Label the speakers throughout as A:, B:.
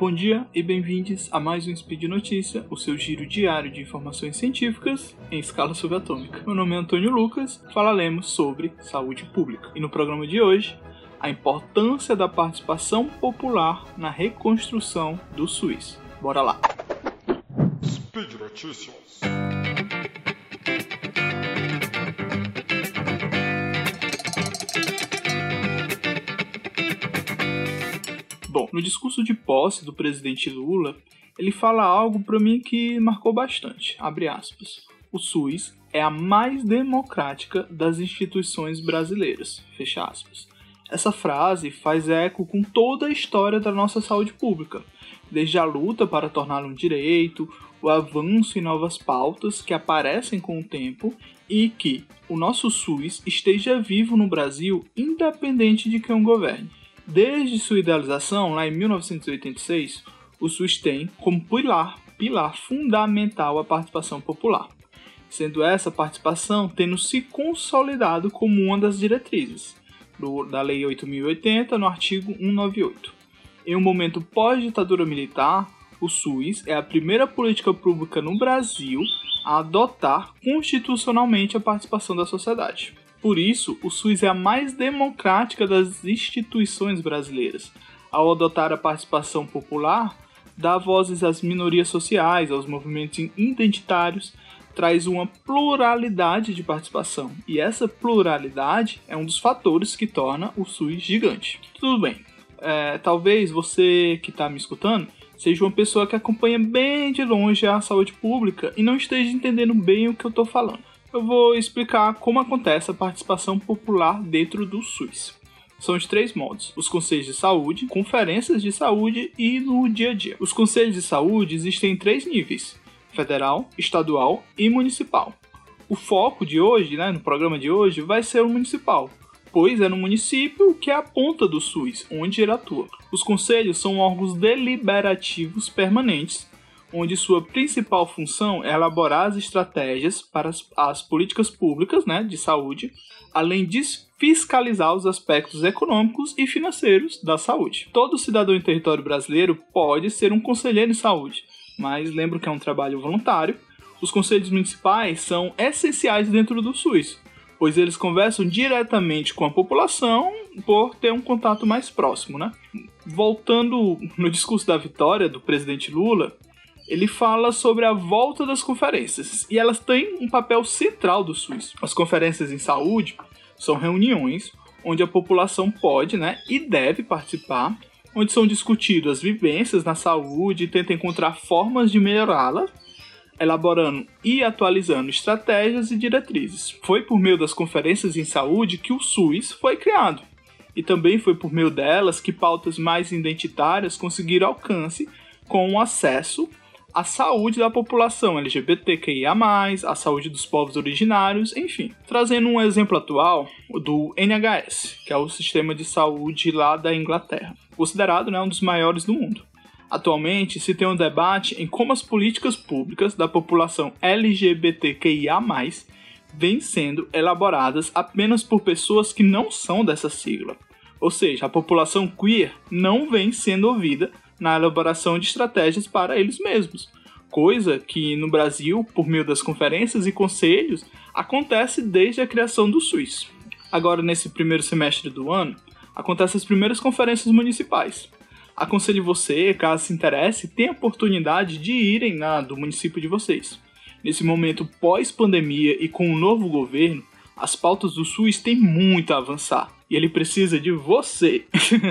A: bom dia e bem-vindos a mais um Speed Notícia, o seu giro diário de informações científicas em escala subatômica. Meu nome é Antônio Lucas, falaremos sobre saúde pública. E no programa de hoje, a importância da participação popular na reconstrução do SUS. Bora lá! Speed Notícias. Bom, no discurso de posse do presidente Lula, ele fala algo para mim que marcou bastante. Abre aspas. O SUS é a mais democrática das instituições brasileiras. Fecha aspas. Essa frase faz eco com toda a história da nossa saúde pública, desde a luta para torná-lo um direito, o avanço em novas pautas que aparecem com o tempo e que o nosso SUS esteja vivo no Brasil independente de quem o governe. Desde sua idealização, lá em 1986, o SUS tem como pilar, pilar fundamental a participação popular, sendo essa participação tendo se consolidado como uma das diretrizes do, da Lei 8080 no artigo 198. Em um momento pós-ditadura militar, o SUS é a primeira política pública no Brasil a adotar constitucionalmente a participação da sociedade. Por isso, o SUS é a mais democrática das instituições brasileiras. Ao adotar a participação popular, dá vozes às minorias sociais, aos movimentos identitários, traz uma pluralidade de participação. E essa pluralidade é um dos fatores que torna o SUS gigante. Tudo bem, é, talvez você que está me escutando seja uma pessoa que acompanha bem de longe a saúde pública e não esteja entendendo bem o que eu estou falando eu vou explicar como acontece a participação popular dentro do SUS. São de três modos: os conselhos de saúde, conferências de saúde e no dia a dia. Os conselhos de saúde existem em três níveis: federal, estadual e municipal. O foco de hoje, né, no programa de hoje, vai ser o municipal, pois é no município que é a ponta do SUS, onde ele atua. Os conselhos são órgãos deliberativos permanentes onde sua principal função é elaborar as estratégias para as, as políticas públicas né, de saúde, além de fiscalizar os aspectos econômicos e financeiros da saúde. Todo cidadão em território brasileiro pode ser um conselheiro em saúde, mas lembro que é um trabalho voluntário. Os conselhos municipais são essenciais dentro do SUS, pois eles conversam diretamente com a população por ter um contato mais próximo, né? Voltando no discurso da vitória do presidente Lula, ele fala sobre a volta das conferências e elas têm um papel central do SUS. As conferências em saúde são reuniões onde a população pode né, e deve participar, onde são discutidas as vivências na saúde e tenta encontrar formas de melhorá-la, elaborando e atualizando estratégias e diretrizes. Foi por meio das conferências em saúde que o SUS foi criado. E também foi por meio delas que pautas mais identitárias conseguiram alcance com o acesso a saúde da população LGBTQIA, a saúde dos povos originários, enfim. Trazendo um exemplo atual do NHS, que é o sistema de saúde lá da Inglaterra, considerado né, um dos maiores do mundo. Atualmente se tem um debate em como as políticas públicas da população LGBTQIA, vêm sendo elaboradas apenas por pessoas que não são dessa sigla. Ou seja, a população queer não vem sendo ouvida na elaboração de estratégias para eles mesmos. Coisa que no Brasil, por meio das conferências e conselhos, acontece desde a criação do SUS. Agora, nesse primeiro semestre do ano, acontecem as primeiras conferências municipais. Aconselho você, caso se interesse, tenha a oportunidade de irem na do município de vocês. Nesse momento pós-pandemia e com o novo governo, as pautas do SUS têm muito a avançar e ele precisa de você.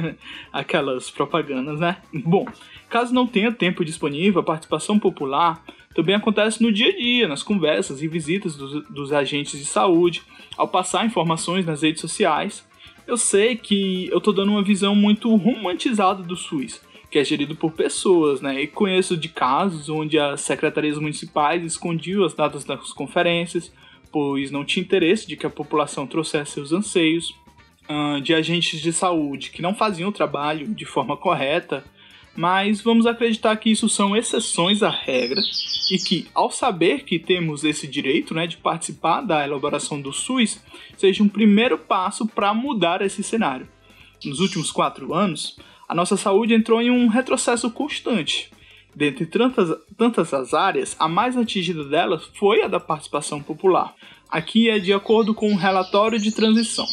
A: Aquelas propagandas, né? Bom, caso não tenha tempo disponível, a participação popular também acontece no dia a dia, nas conversas e visitas dos, dos agentes de saúde, ao passar informações nas redes sociais. Eu sei que eu tô dando uma visão muito romantizada do SUS, que é gerido por pessoas, né? E conheço de casos onde as secretarias municipais escondiam as datas das conferências, pois não tinha interesse de que a população trouxesse seus anseios, de agentes de saúde que não faziam o trabalho de forma correta, mas vamos acreditar que isso são exceções à regra e que, ao saber que temos esse direito né, de participar da elaboração do SUS, seja um primeiro passo para mudar esse cenário. Nos últimos quatro anos, a nossa saúde entrou em um retrocesso constante. Dentre tantas, tantas as áreas, a mais atingida delas foi a da participação popular. Aqui é de acordo com o um relatório de transição.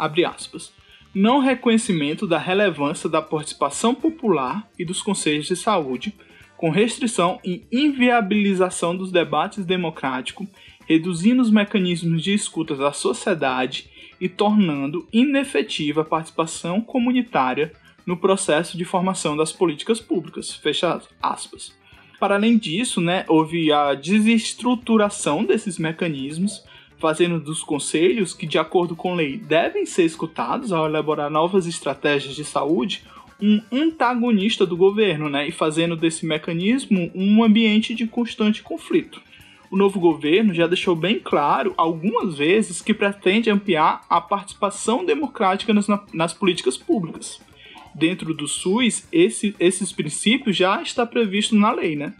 A: Abre aspas. Não reconhecimento da relevância da participação popular e dos conselhos de saúde, com restrição e inviabilização dos debates democráticos, reduzindo os mecanismos de escuta da sociedade e tornando inefetiva a participação comunitária no processo de formação das políticas públicas. Fecha aspas. Para além disso, né, houve a desestruturação desses mecanismos, fazendo dos conselhos, que de acordo com lei devem ser escutados ao elaborar novas estratégias de saúde, um antagonista do governo, né, e fazendo desse mecanismo um ambiente de constante conflito. O novo governo já deixou bem claro algumas vezes que pretende ampliar a participação democrática nas, nas políticas públicas dentro do SUS, esse, esses princípios já está previsto na lei, né?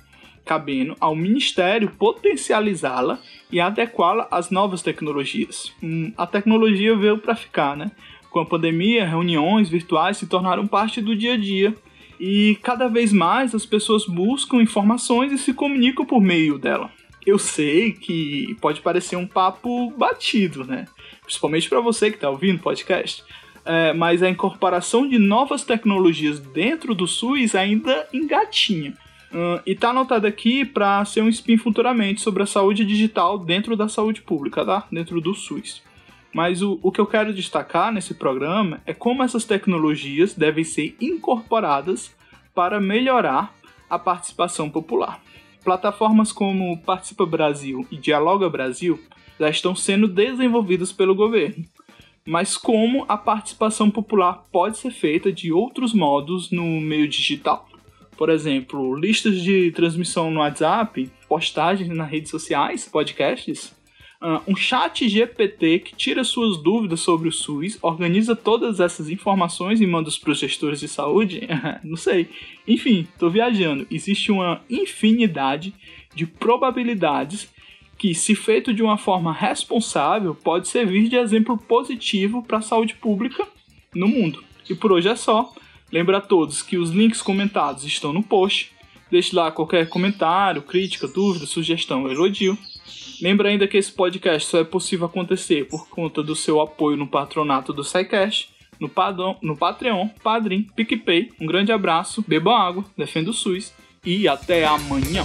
A: Cabendo ao Ministério potencializá-la e adequá-la às novas tecnologias. Hum, a tecnologia veio para ficar, né? Com a pandemia, reuniões virtuais se tornaram parte do dia a dia e cada vez mais as pessoas buscam informações e se comunicam por meio dela. Eu sei que pode parecer um papo batido, né? Principalmente para você que está ouvindo o podcast é, mas a incorporação de novas tecnologias dentro do SUS ainda engatinha. Uh, e tá anotado aqui para ser um spin futuramente sobre a saúde digital dentro da saúde pública, tá? Dentro do SUS. Mas o, o que eu quero destacar nesse programa é como essas tecnologias devem ser incorporadas para melhorar a participação popular. Plataformas como Participa Brasil e Dialoga Brasil já estão sendo desenvolvidas pelo governo mas como a participação popular pode ser feita de outros modos no meio digital. Por exemplo, listas de transmissão no WhatsApp, postagens nas redes sociais, podcasts, ah, um chat GPT que tira suas dúvidas sobre o SUS, organiza todas essas informações e manda para os gestores de saúde? Não sei. Enfim, estou viajando. Existe uma infinidade de probabilidades que, se feito de uma forma responsável, pode servir de exemplo positivo para a saúde pública no mundo. E por hoje é só. Lembra a todos que os links comentados estão no post. Deixe lá qualquer comentário, crítica, dúvida, sugestão elogio. Lembra ainda que esse podcast só é possível acontecer por conta do seu apoio no patronato do SciCash, no, Padrão, no Patreon, Padrim, PicPay. Um grande abraço, beba água, defenda o SUS e até amanhã.